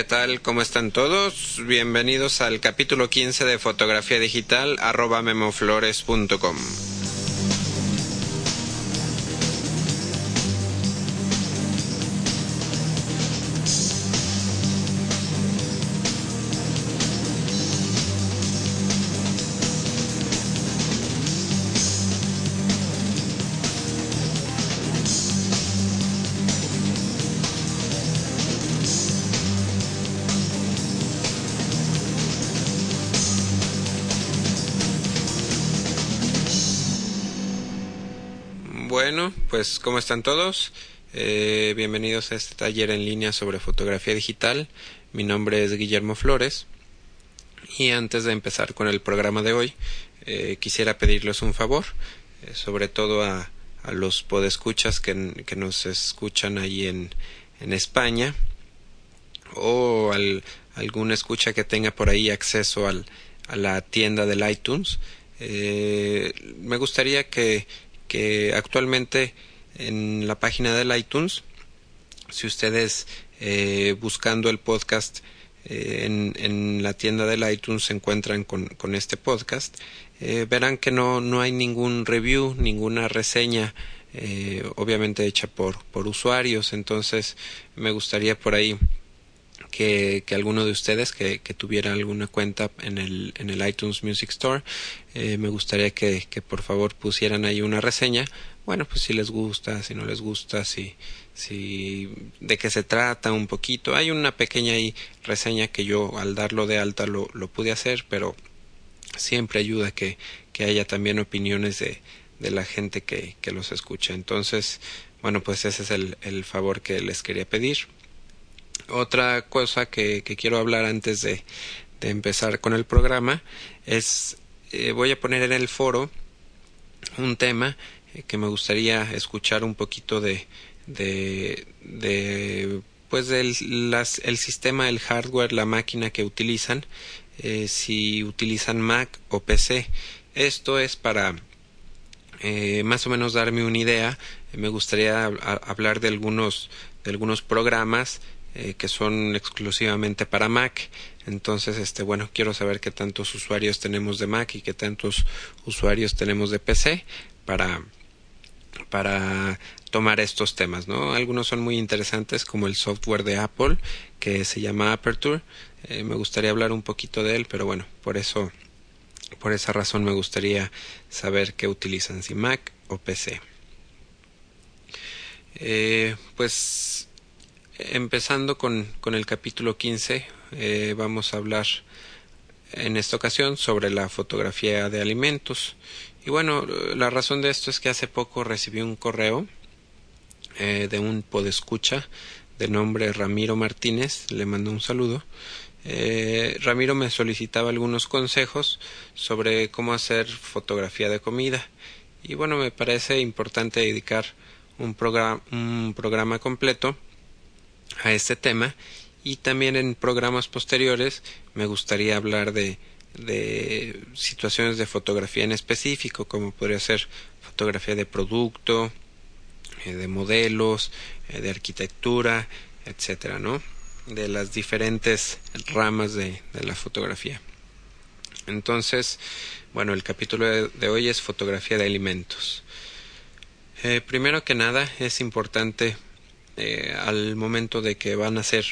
¿qué tal? ¿Cómo están todos? Bienvenidos al capítulo 15 de fotografía digital arroba memoflores.com. Bueno, pues ¿cómo están todos? Eh, bienvenidos a este taller en línea sobre fotografía digital. Mi nombre es Guillermo Flores. Y antes de empezar con el programa de hoy, eh, quisiera pedirles un favor, eh, sobre todo a, los podescuchas que, que nos escuchan ahí en, en España o al, algún escucha que tenga por ahí acceso al, a la tienda del iTunes. me gustaría que que actualmente en la página del iTunes, si ustedes eh, buscando el podcast eh, en, en, la tienda del iTunes se encuentran con, con este podcast, eh, verán que no, no hay ningún review, ninguna reseña, obviamente hecha por, por usuarios. Entonces, me gustaría por ahí que, alguno de ustedes que, que, tuviera alguna cuenta en el, en el iTunes Music Store, eh, me gustaría que, que, por favor pusieran ahí una reseña. Bueno, pues si les gusta, si no les gusta, si, si de qué se trata un poquito. Hay una pequeña ahí reseña que yo al darlo de alta lo, lo pude hacer, pero siempre ayuda que, que haya también opiniones de, de la gente que, que los escucha. Entonces, bueno, pues ese es el, el favor que les quería pedir otra cosa que, quiero hablar antes de, empezar con el programa es eh, voy a poner en el foro un tema eh, que me gustaría escuchar un poquito de de, pues del el sistema el hardware la máquina que utilizan eh, si utilizan Mac o PC esto es para más o menos darme una idea. Me gustaría hablar de algunos de algunos programas eh, que son exclusivamente para Mac. Entonces, este, bueno, quiero saber qué tantos usuarios tenemos de Mac y qué tantos usuarios tenemos de PC para para tomar estos temas, ¿no? Algunos son muy interesantes como el software de Apple que se llama Aperture. Eh, me gustaría hablar un poquito de él, pero bueno, por eso por esa razón me gustaría saber qué utilizan, si Mac o PC. Eh, pues empezando con, con, el capítulo 15, eh, vamos a hablar en esta ocasión sobre la fotografía de alimentos. Y bueno, la razón de esto es que hace poco recibí un correo eh, de un podescucha de nombre Ramiro Martínez, le mando un saludo. Eh, Ramiro me solicitaba algunos consejos sobre cómo hacer fotografía de comida. Y bueno, me parece importante dedicar un, programa, un programa completo a este tema y también en programas posteriores me gustaría hablar de, de situaciones de fotografía en específico, como podría ser fotografía de producto, eh, de modelos, eh, de arquitectura, etcétera, ¿no? De las diferentes ramas de, de la fotografía. Entonces, bueno, el capítulo de, hoy es fotografía de alimentos. Eh, primero que nada, es importante eh, al momento de que van a hacer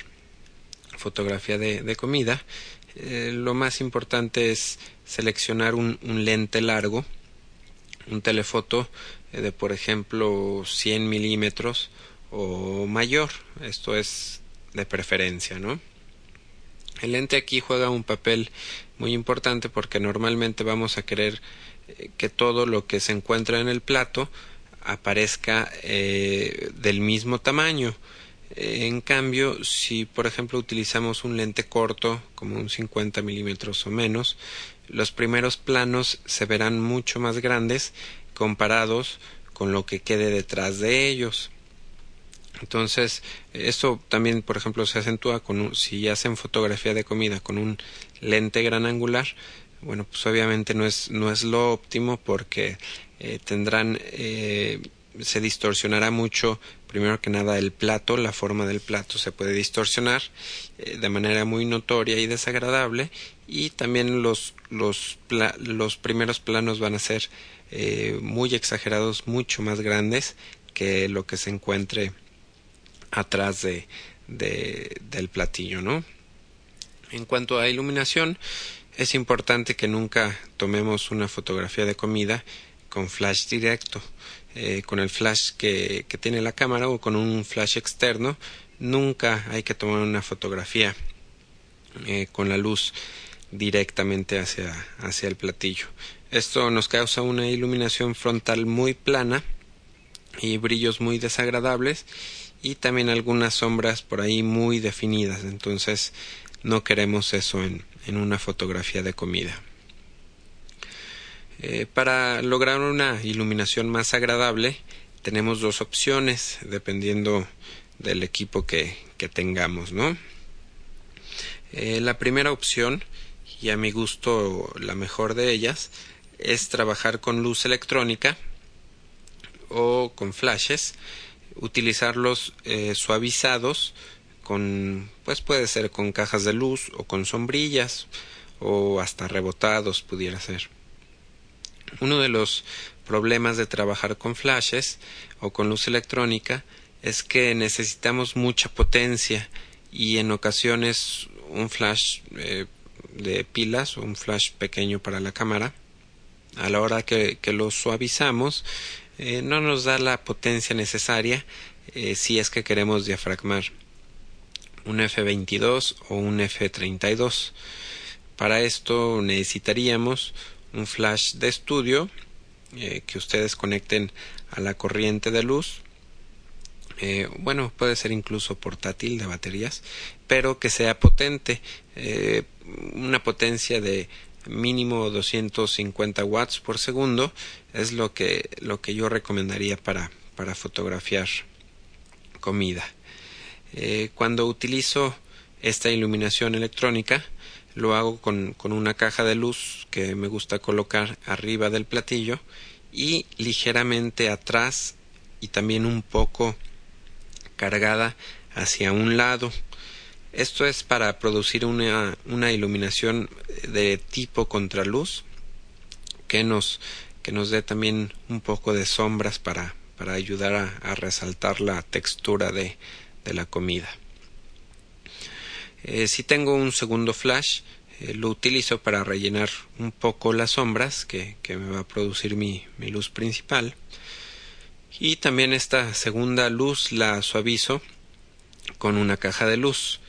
fotografía de, comida, eh, lo más importante es seleccionar un, lente largo, un telefoto eh, de por ejemplo 100 milímetros o mayor, esto es de preferencia, ¿no? El lente aquí juega un papel muy importante porque normalmente vamos a querer que todo lo que se encuentra en el plato aparezca eh, del mismo tamaño. En cambio, si por ejemplo utilizamos un lente corto, como un 50 milímetros o menos, los primeros planos se verán mucho más grandes comparados con lo que quede detrás de ellos. Entonces, esto también, por ejemplo, se acentúa con un, si hacen fotografía de comida con un lente gran angular, bueno, pues obviamente no es, no es lo óptimo porque eh, tendrán eh, se distorsionará mucho, primero que nada, el plato, la forma del plato se puede distorsionar eh, de manera muy notoria y desagradable y también los, los, los primeros planos van a ser muy exagerados, mucho más grandes que lo que se encuentre atrás de, de, del platillo, ¿no? En cuanto a iluminación, es importante que nunca tomemos una fotografía de comida con flash directo, eh, con el flash que, tiene la cámara o con un flash externo. Nunca hay que tomar una fotografía eh, con la luz directamente hacia, hacia el platillo. Esto nos causa una iluminación frontal muy plana y brillos muy desagradables y también algunas sombras por ahí muy definidas. Entonces no queremos eso en, en una fotografía de comida. Eh, para lograr una iluminación más agradable tenemos dos opciones dependiendo del equipo que, que tengamos, ¿no? Eh, la primera opción, y a mi gusto la mejor de ellas, es trabajar con luz electrónica o con flashes, utilizarlos eh, suavizados con pues puede ser con cajas de luz o con sombrillas o hasta rebotados pudiera ser. Uno de los problemas de trabajar con flashes o con luz electrónica es que necesitamos mucha potencia y en ocasiones un flash eh, de pilas o un flash pequeño para la cámara a la hora que, que lo suavizamos eh, no nos da la potencia necesaria eh, si es que queremos diafragmar un F22 o un F32. Para esto necesitaríamos un flash de estudio eh, que ustedes conecten a la corriente de luz. Eh, bueno, puede ser incluso portátil de baterías, pero que sea potente, eh, una potencia de mínimo 250 watts por segundo es lo que, lo que yo recomendaría para, para fotografiar comida. Cuando utilizo esta iluminación electrónica, lo hago con, con, una caja de luz que me gusta colocar arriba del platillo y ligeramente atrás y también un poco cargada hacia un lado. Esto es para producir una, una iluminación de tipo contraluz que nos, que nos dé también un poco de sombras para, para ayudar a, resaltar la textura de, de la comida. Eh, si tengo un segundo flash, eh, lo utilizo para rellenar un poco las sombras que, que me va a producir mi, mi, luz principal. Y también esta segunda luz la suavizo con una caja de luz.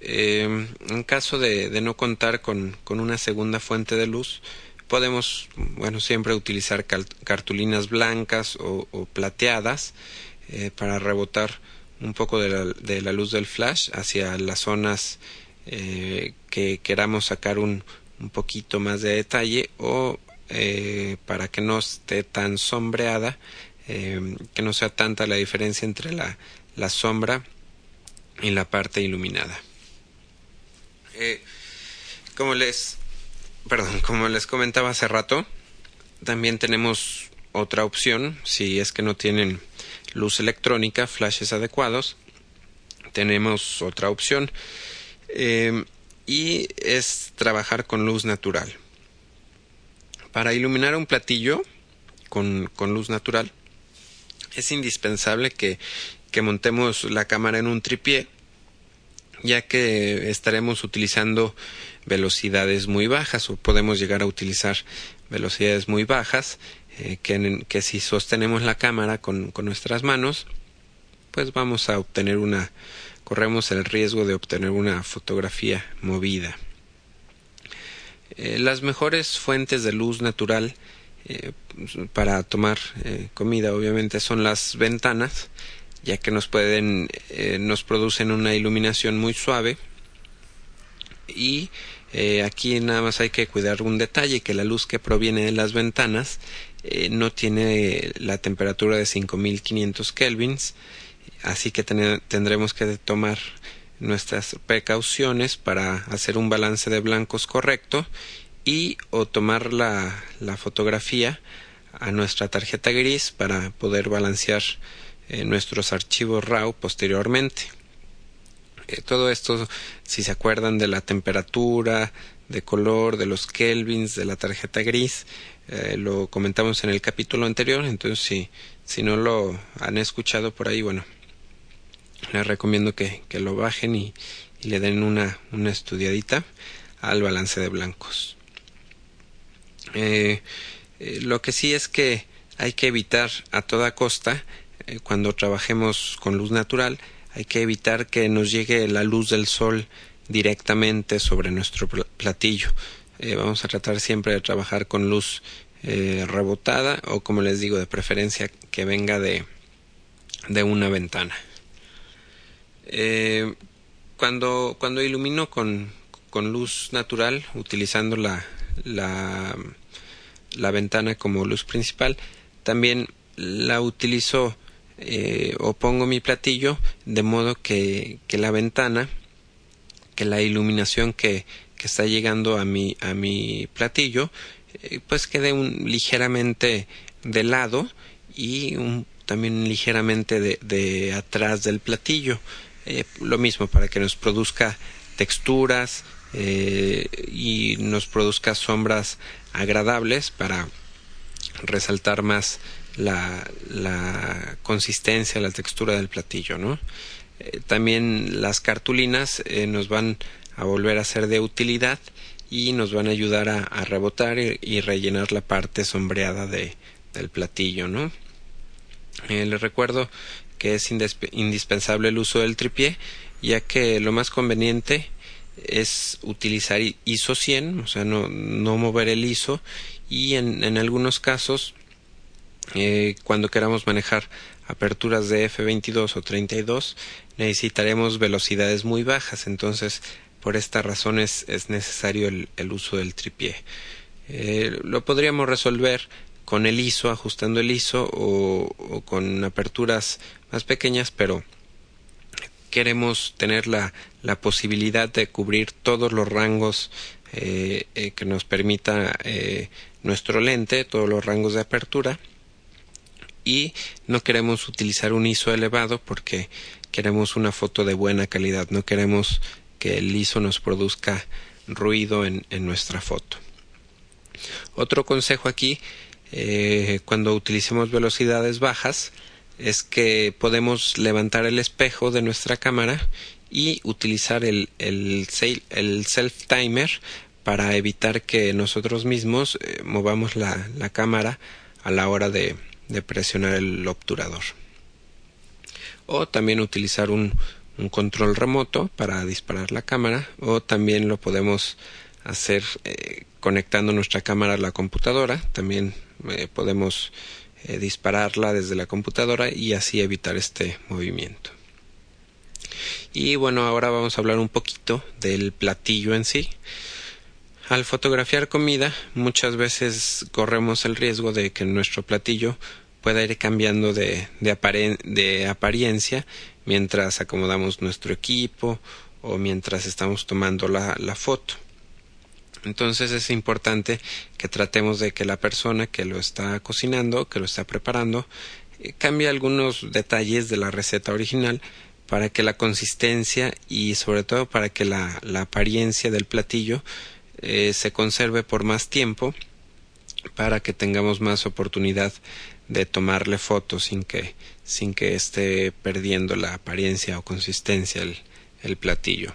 Eh, en caso de, de no contar con, con, una segunda fuente de luz, podemos, bueno, siempre utilizar cartulinas blancas o, o plateadas eh, para rebotar un poco de la, de la luz del flash hacia las zonas eh, que queramos sacar un, un, poquito más de detalle o eh, para que no esté tan sombreada, eh, que no sea tanta la diferencia entre la, la sombra y la parte iluminada. Como les, perdón, como les comentaba hace rato, también tenemos otra opción si es que no tienen luz electrónica, flashes adecuados, tenemos otra opción eh, y es trabajar con luz natural. Para iluminar un platillo con, con luz natural es indispensable que, que montemos la cámara en un tripié ya que estaremos utilizando velocidades muy bajas o podemos llegar a utilizar velocidades muy bajas eh, que, que, si sostenemos la cámara con, con, nuestras manos, pues vamos a obtener una, corremos el riesgo de obtener una fotografía movida. Eh, las mejores fuentes de luz natural eh, para tomar comida obviamente son las ventanas, ya que nos pueden, nos producen una iluminación muy suave y aquí nada más hay que cuidar un detalle, que la luz que proviene de las ventanas eh, no tiene la temperatura de 5500 kelvins, así que ten tendremos que tomar nuestras precauciones para hacer un balance de blancos correcto y o tomar la, la fotografía a nuestra tarjeta gris para poder balancear eh, nuestros archivos RAW posteriormente. Eh, todo esto, si se acuerdan de la temperatura, de color, de los kelvins, de la tarjeta gris, eh, lo comentamos en el capítulo anterior, entonces si, si no lo han escuchado por ahí, bueno, les recomiendo que, que lo bajen y, y, le den una, una estudiadita al balance de blancos. Eh, eh, lo que sí es que hay que evitar a toda costa, eh, cuando trabajemos con luz natural, hay que evitar que nos llegue la luz del sol directamente sobre nuestro platillo. Eh, vamos a tratar siempre de trabajar con luz eh, rebotada o como les digo de preferencia que venga de, de una ventana. Eh, cuando, cuando ilumino con, con luz natural utilizando la, la, la ventana como luz principal, también la utilizo o pongo mi platillo de modo que, que la ventana, que la iluminación que, está llegando a mi, a mi platillo, eh, pues quede un, ligeramente de lado y también ligeramente de, atrás del platillo. Eh, lo mismo para que nos produzca texturas eh, y nos produzca sombras agradables para resaltar más la, consistencia, la textura del platillo, ¿no? También las cartulinas nos van a volver a ser de utilidad y nos van a ayudar a, rebotar y, y, rellenar la parte sombreada de, del platillo, ¿no? Eh, les recuerdo que es indispensable el uso del tripié, ya que lo más conveniente es utilizar ISO 100, o sea, no, no mover el ISO y en, en algunos casos eh, cuando queramos manejar aperturas de F22 o 32 necesitaremos velocidades muy bajas entonces por esta razón es, es necesario el, el, uso del tripié. Eh, lo podríamos resolver con el ISO ajustando el ISO o, con aperturas más pequeñas pero queremos tener la, la posibilidad de cubrir todos los rangos eh, eh, que nos permita nuestro lente, todos los rangos de apertura. Y no queremos utilizar un ISO elevado porque queremos una foto de buena calidad, no queremos que el ISO nos produzca ruido en, en nuestra foto. Otro consejo aquí, eh, cuando utilicemos velocidades bajas, es que podemos levantar el espejo de nuestra cámara y utilizar el, el, el self timer para evitar que nosotros mismos eh, movamos la, la cámara a la hora de, de presionar el obturador. O también utilizar un, un, control remoto para disparar la cámara o también lo podemos hacer eh, conectando nuestra cámara a la computadora. También eh, podemos eh, dispararla desde la computadora y así evitar este movimiento. Y bueno, ahora vamos a hablar un poquito del platillo en sí. Al fotografiar comida, muchas veces corremos el riesgo de que nuestro platillo pueda ir cambiando de, de, de apariencia mientras acomodamos nuestro equipo o mientras estamos tomando la, la foto. Entonces es importante que tratemos de que la persona que lo está cocinando, que lo está preparando, eh, cambie algunos detalles de la receta original para que la consistencia y sobre todo para que la, la apariencia del platillo eh, se conserve por más tiempo para que tengamos más oportunidad de tomarle fotos sin que sin que esté perdiendo la apariencia o consistencia el, el platillo.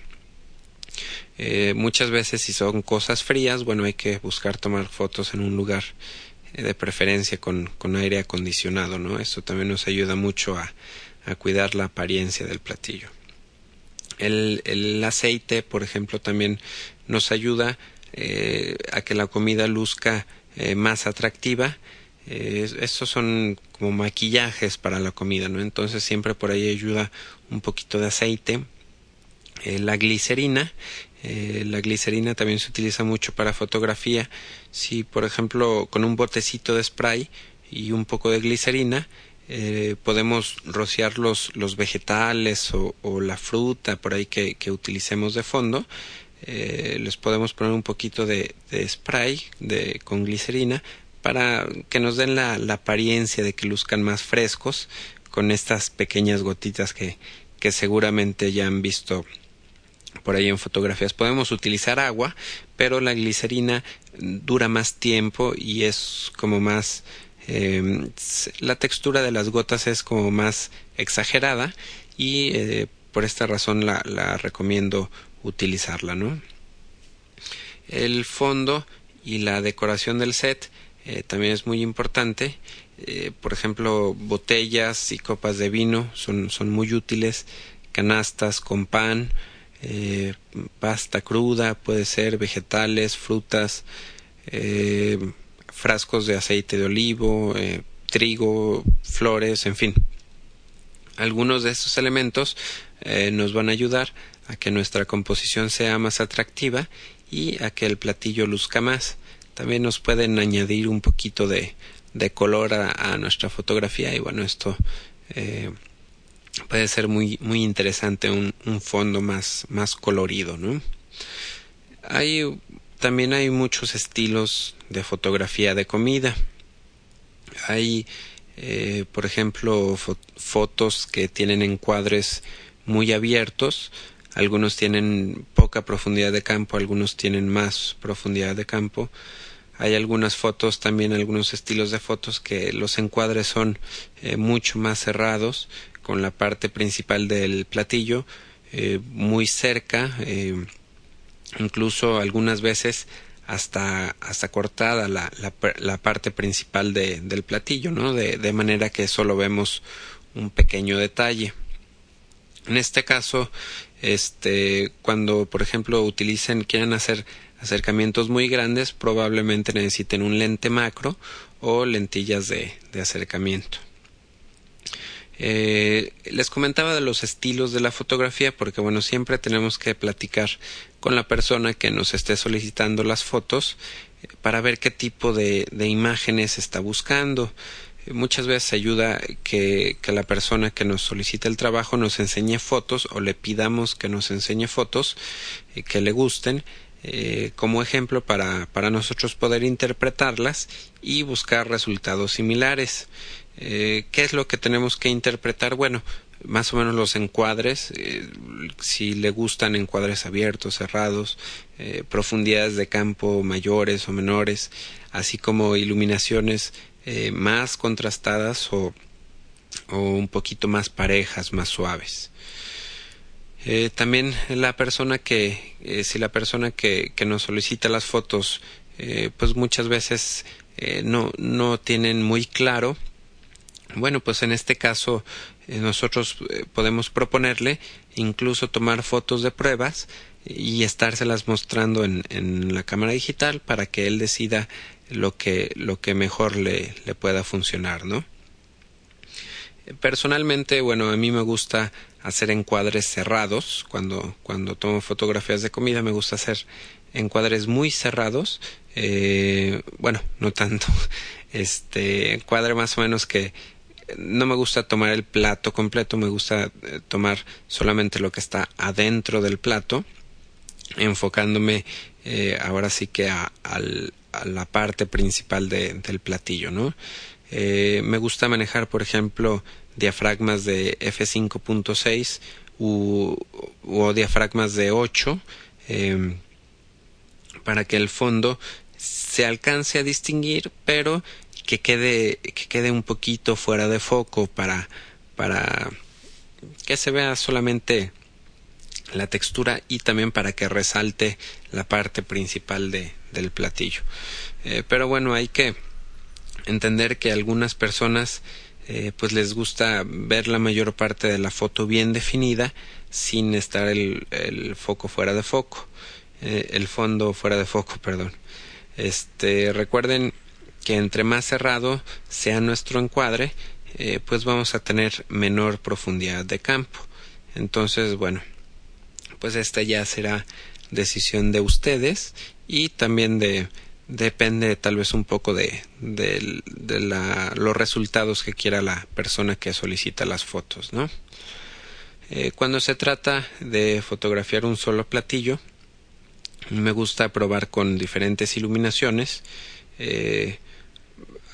Eh, muchas veces si son cosas frías, bueno, hay que buscar tomar fotos en un lugar eh, de preferencia con, con, aire acondicionado, ¿no? Esto también nos ayuda mucho a, a cuidar la apariencia del platillo. El, el, aceite, por ejemplo, también nos ayuda eh, a que la comida luzca más atractiva. Eh, estos son como maquillajes para la comida, ¿no? Entonces siempre por ahí ayuda un poquito de aceite. Eh, la glicerina, eh, la glicerina también se utiliza mucho para fotografía. Si, por ejemplo, con un botecito de spray y un poco de glicerina, podemos rociar los, los vegetales o, la fruta por ahí que, utilicemos de fondo les podemos poner un poquito de, de spray de, con glicerina para que nos den la, apariencia de que luzcan más frescos con estas pequeñas gotitas que, que seguramente ya han visto por ahí en fotografías. Podemos utilizar agua, pero la glicerina dura más tiempo y es como más eh, la textura de las gotas es como más exagerada y eh, por esta razón la, la, recomiendo utilizarla no el fondo y la decoración del set eh, también es muy importante eh, por ejemplo botellas y copas de vino son, son muy útiles canastas con pan eh, pasta cruda puede ser vegetales frutas frascos de aceite de olivo, trigo, flores, en fin. Algunos de estos elementos nos van a ayudar a que nuestra composición sea más atractiva y a que el platillo luzca más. También nos pueden añadir un poquito de, de color a, nuestra fotografía y bueno, esto eh, puede ser muy, muy interesante, un, un fondo más, más colorido, ¿no? Hay también hay muchos estilos de fotografía de comida. Hay, eh, por ejemplo, fotos que tienen encuadres muy abiertos. Algunos tienen poca profundidad de campo, algunos tienen más profundidad de campo. Hay algunas fotos, también algunos estilos de fotos que los encuadres son eh, mucho más cerrados, con la parte principal del platillo eh, muy cerca incluso algunas veces hasta, hasta cortada la, la, parte principal de, del platillo, ¿no? De, de, manera que solo vemos un pequeño detalle. En este caso, este, cuando por ejemplo utilicen, quieran hacer acercamientos muy grandes, probablemente necesiten un lente macro o lentillas de, acercamiento. Eh, les comentaba de los estilos de la fotografía porque bueno siempre tenemos que platicar con la persona que nos esté solicitando las fotos eh, para ver qué tipo de, imágenes está buscando muchas veces ayuda que, que, la persona que nos solicita el trabajo nos enseñe fotos o le pidamos que nos enseñe fotos que le gusten como ejemplo para, para nosotros poder interpretarlas y buscar resultados similares. Eh, ¿Qué es lo que tenemos que interpretar? Bueno, más o menos los encuadres, eh, si le gustan encuadres abiertos, cerrados, eh, profundidades de campo mayores o menores, así como iluminaciones más contrastadas o, o, un poquito más parejas, más suaves. también la persona que, si la persona que, que, nos solicita las fotos, pues muchas veces no, no tienen muy claro bueno, pues en este caso eh, nosotros eh, podemos proponerle incluso tomar fotos de pruebas y estárselas mostrando en, en, la cámara digital para que él decida lo que, lo que mejor le, le pueda funcionar, ¿no? Personalmente, bueno, a mí me gusta hacer encuadres cerrados. Cuando, cuando tomo fotografías de comida me gusta hacer encuadres muy cerrados. Eh, bueno, no tanto. Este encuadre más o menos que no me gusta tomar el plato completo, me gusta eh, tomar solamente lo que está adentro del plato, enfocándome eh, ahora sí que a, la parte principal del platillo, ¿no? Eh, me gusta manejar, por ejemplo, diafragmas de F5.6 o diafragmas de 8 em, para que el fondo se alcance a distinguir, pero que quede, que quede un poquito fuera de foco para, para que se vea solamente la textura y también para que resalte la parte principal de, del platillo. Eh, pero bueno, hay que entender que algunas personas eh, pues les gusta ver la mayor parte de la foto bien definida sin estar el, el foco fuera de foco, eh, el fondo fuera de foco, perdón. Este, recuerden que entre más cerrado sea nuestro encuadre, pues vamos a tener menor profundidad de campo. Entonces, bueno, pues esta ya será decisión de ustedes y también de depende tal vez un poco de, de, la, los resultados que quiera la persona que solicita las fotos, ¿no? Eh, cuando se trata de fotografiar un solo platillo, me gusta probar con diferentes iluminaciones. Eh,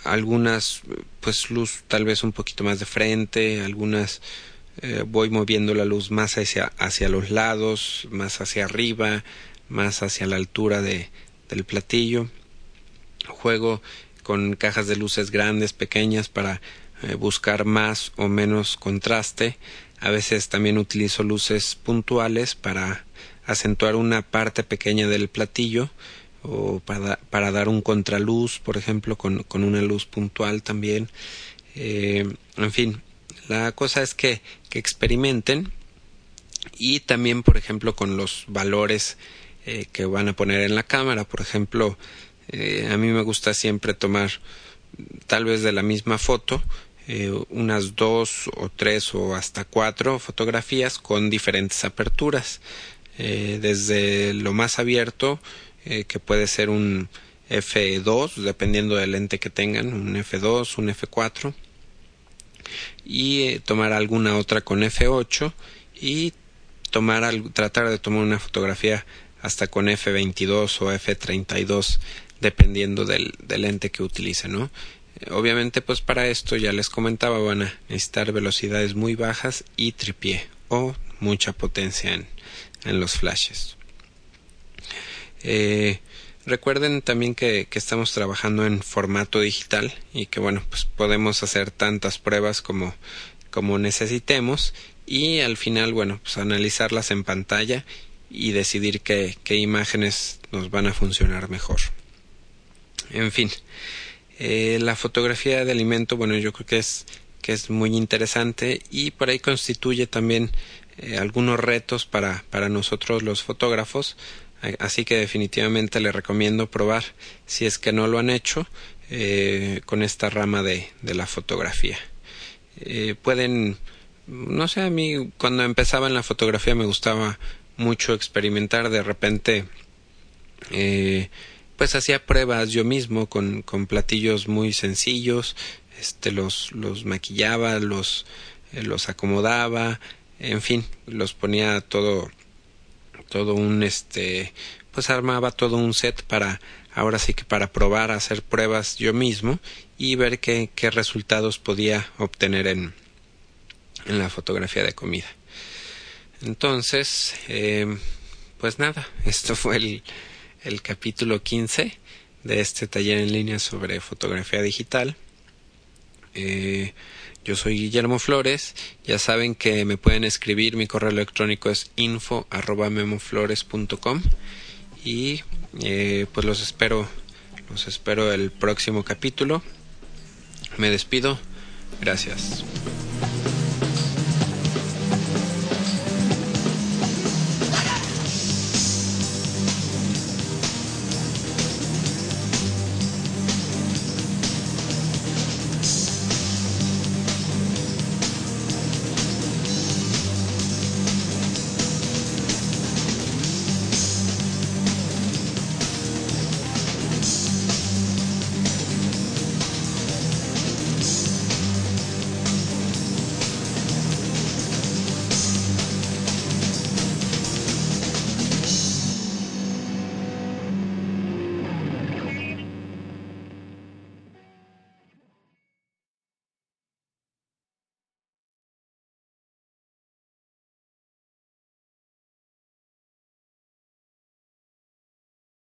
algunas pues luz tal vez un poquito más de frente, algunas eh, voy moviendo la luz más hacia, hacia los lados, más hacia arriba, más hacia la altura de, del platillo. Juego con cajas de luces grandes, pequeñas para eh, buscar más o menos contraste. A veces también utilizo luces puntuales para acentuar una parte pequeña del platillo o para, para dar un contraluz, por ejemplo, con, con una luz puntual también. Eh, en fin, la cosa es que, que experimenten y también, por ejemplo, con los valores eh, que van a poner en la cámara. Por ejemplo, eh, a mí me gusta siempre tomar tal vez de la misma foto eh, unas dos o tres o hasta cuatro fotografías con diferentes aperturas. desde lo más abierto, que puede ser un F2, dependiendo del lente que tengan, un F2, un F4 y eh, tomar alguna otra con F8 y tomar tratar de tomar una fotografía hasta con F22 o F32 dependiendo del, del que utilice. Eh, obviamente pues para esto ya les comentaba van a necesitar velocidades muy bajas y tripié o mucha potencia en, en los flashes. Eh, Recuerden también que, estamos trabajando en formato digital y que bueno, pues podemos hacer tantas pruebas como, como necesitemos y al final, bueno, pues analizarlas en pantalla y decidir qué, qué imágenes nos van a funcionar mejor. En fin, eh, la fotografía de alimento, bueno, yo creo que es, que es muy interesante y por ahí constituye también eh, algunos retos para, para nosotros los fotógrafos Así que definitivamente le recomiendo probar, si es que no lo han hecho, eh, con esta rama de, de la fotografía. Eh, pueden, no sé, a mí cuando empezaba en la fotografía me gustaba mucho experimentar, de repente, eh, pues hacía pruebas yo mismo con, con platillos muy sencillos, este, los, los maquillaba, los, los acomodaba, en fin, los ponía todo todo un este pues armaba todo un set para ahora sí que para probar hacer pruebas yo mismo y ver qué, qué resultados podía obtener en, en la fotografía de comida. Entonces eh, pues nada esto fue el, el capítulo 15 de este taller en línea sobre fotografía digital. Eh, yo soy Guillermo Flores. Ya saben que me pueden escribir. Mi correo electrónico es info y eh, pues los espero los espero el próximo capítulo. Me despido. Gracias.